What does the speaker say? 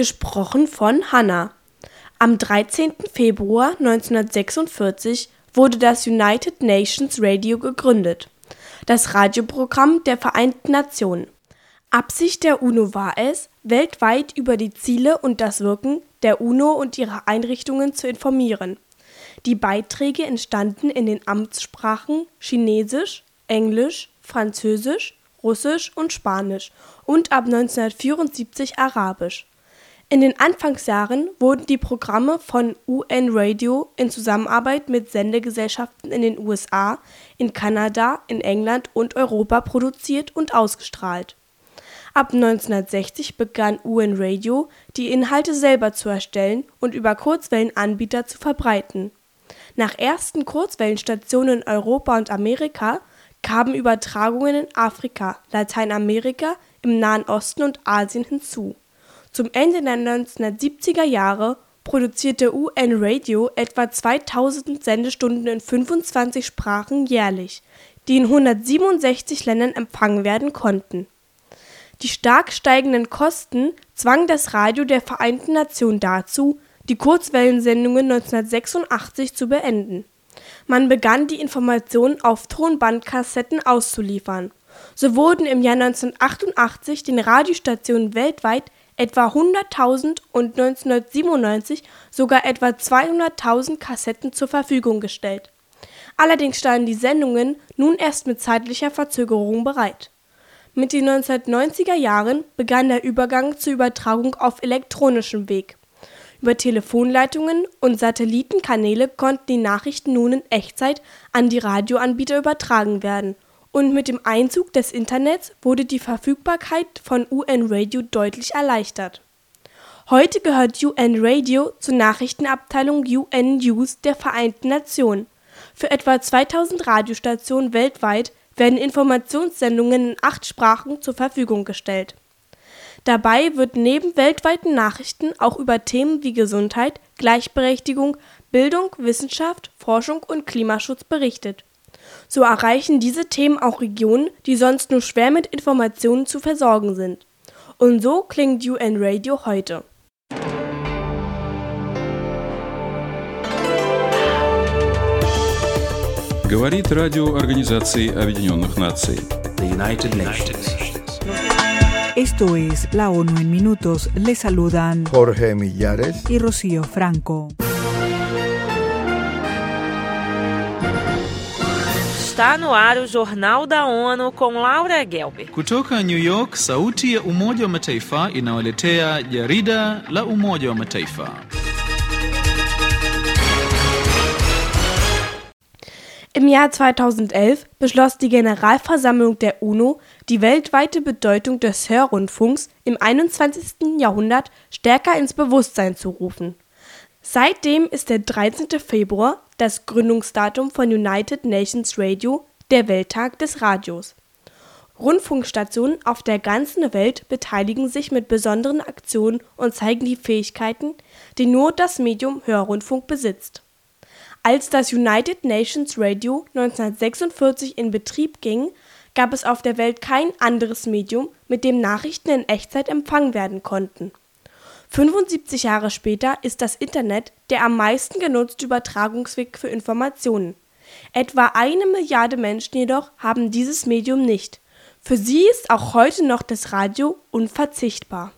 Gesprochen von Hannah. Am 13. Februar 1946 wurde das United Nations Radio gegründet, das Radioprogramm der Vereinten Nationen. Absicht der UNO war es, weltweit über die Ziele und das Wirken der UNO und ihrer Einrichtungen zu informieren. Die Beiträge entstanden in den Amtssprachen Chinesisch, Englisch, Französisch, Russisch und Spanisch und ab 1974 Arabisch. In den Anfangsjahren wurden die Programme von UN Radio in Zusammenarbeit mit Sendegesellschaften in den USA, in Kanada, in England und Europa produziert und ausgestrahlt. Ab 1960 begann UN Radio, die Inhalte selber zu erstellen und über Kurzwellenanbieter zu verbreiten. Nach ersten Kurzwellenstationen in Europa und Amerika kamen Übertragungen in Afrika, Lateinamerika, im Nahen Osten und Asien hinzu. Zum Ende der 1970er Jahre produzierte UN Radio etwa 2000 Sendestunden in 25 Sprachen jährlich, die in 167 Ländern empfangen werden konnten. Die stark steigenden Kosten zwangen das Radio der Vereinten Nationen dazu, die Kurzwellensendungen 1986 zu beenden. Man begann die Informationen auf Tonbandkassetten auszuliefern. So wurden im Jahr 1988 den Radiostationen weltweit etwa 100.000 und 1997 sogar etwa 200.000 Kassetten zur Verfügung gestellt. Allerdings standen die Sendungen nun erst mit zeitlicher Verzögerung bereit. Mit den 1990er Jahren begann der Übergang zur Übertragung auf elektronischem Weg. Über Telefonleitungen und Satellitenkanäle konnten die Nachrichten nun in Echtzeit an die Radioanbieter übertragen werden, und mit dem Einzug des Internets wurde die Verfügbarkeit von UN Radio deutlich erleichtert. Heute gehört UN Radio zur Nachrichtenabteilung UN News der Vereinten Nationen. Für etwa 2000 Radiostationen weltweit werden Informationssendungen in acht Sprachen zur Verfügung gestellt. Dabei wird neben weltweiten Nachrichten auch über Themen wie Gesundheit, Gleichberechtigung, Bildung, Wissenschaft, Forschung und Klimaschutz berichtet. So erreichen diese Themen auch Regionen, die sonst nur schwer mit Informationen zu versorgen sind. Und so klingt UN Radio heute. Говорит радио Организации Объединенных Наций. The United Nations. Esto es la ONU en minutos. Le saludan Jorge Millares y Rocío Franco. Está no ar o Jornal da ONU com Laura Gelber. Kutoka New York, sauti ya Umoja wa Mataifa inawaletea jarida la Umoja wa Mataifa. Im Jahr 2011 beschloss die Generalversammlung der UNO, die weltweite Bedeutung des Hörrundfunks im 21. Jahrhundert stärker ins Bewusstsein zu rufen. Seitdem ist der 13. Februar das Gründungsdatum von United Nations Radio, der Welttag des Radios. Rundfunkstationen auf der ganzen Welt beteiligen sich mit besonderen Aktionen und zeigen die Fähigkeiten, die nur das Medium Hörrundfunk besitzt. Als das United Nations Radio 1946 in Betrieb ging, gab es auf der Welt kein anderes Medium, mit dem Nachrichten in Echtzeit empfangen werden konnten. 75 Jahre später ist das Internet der am meisten genutzte Übertragungsweg für Informationen. Etwa eine Milliarde Menschen jedoch haben dieses Medium nicht. Für sie ist auch heute noch das Radio unverzichtbar.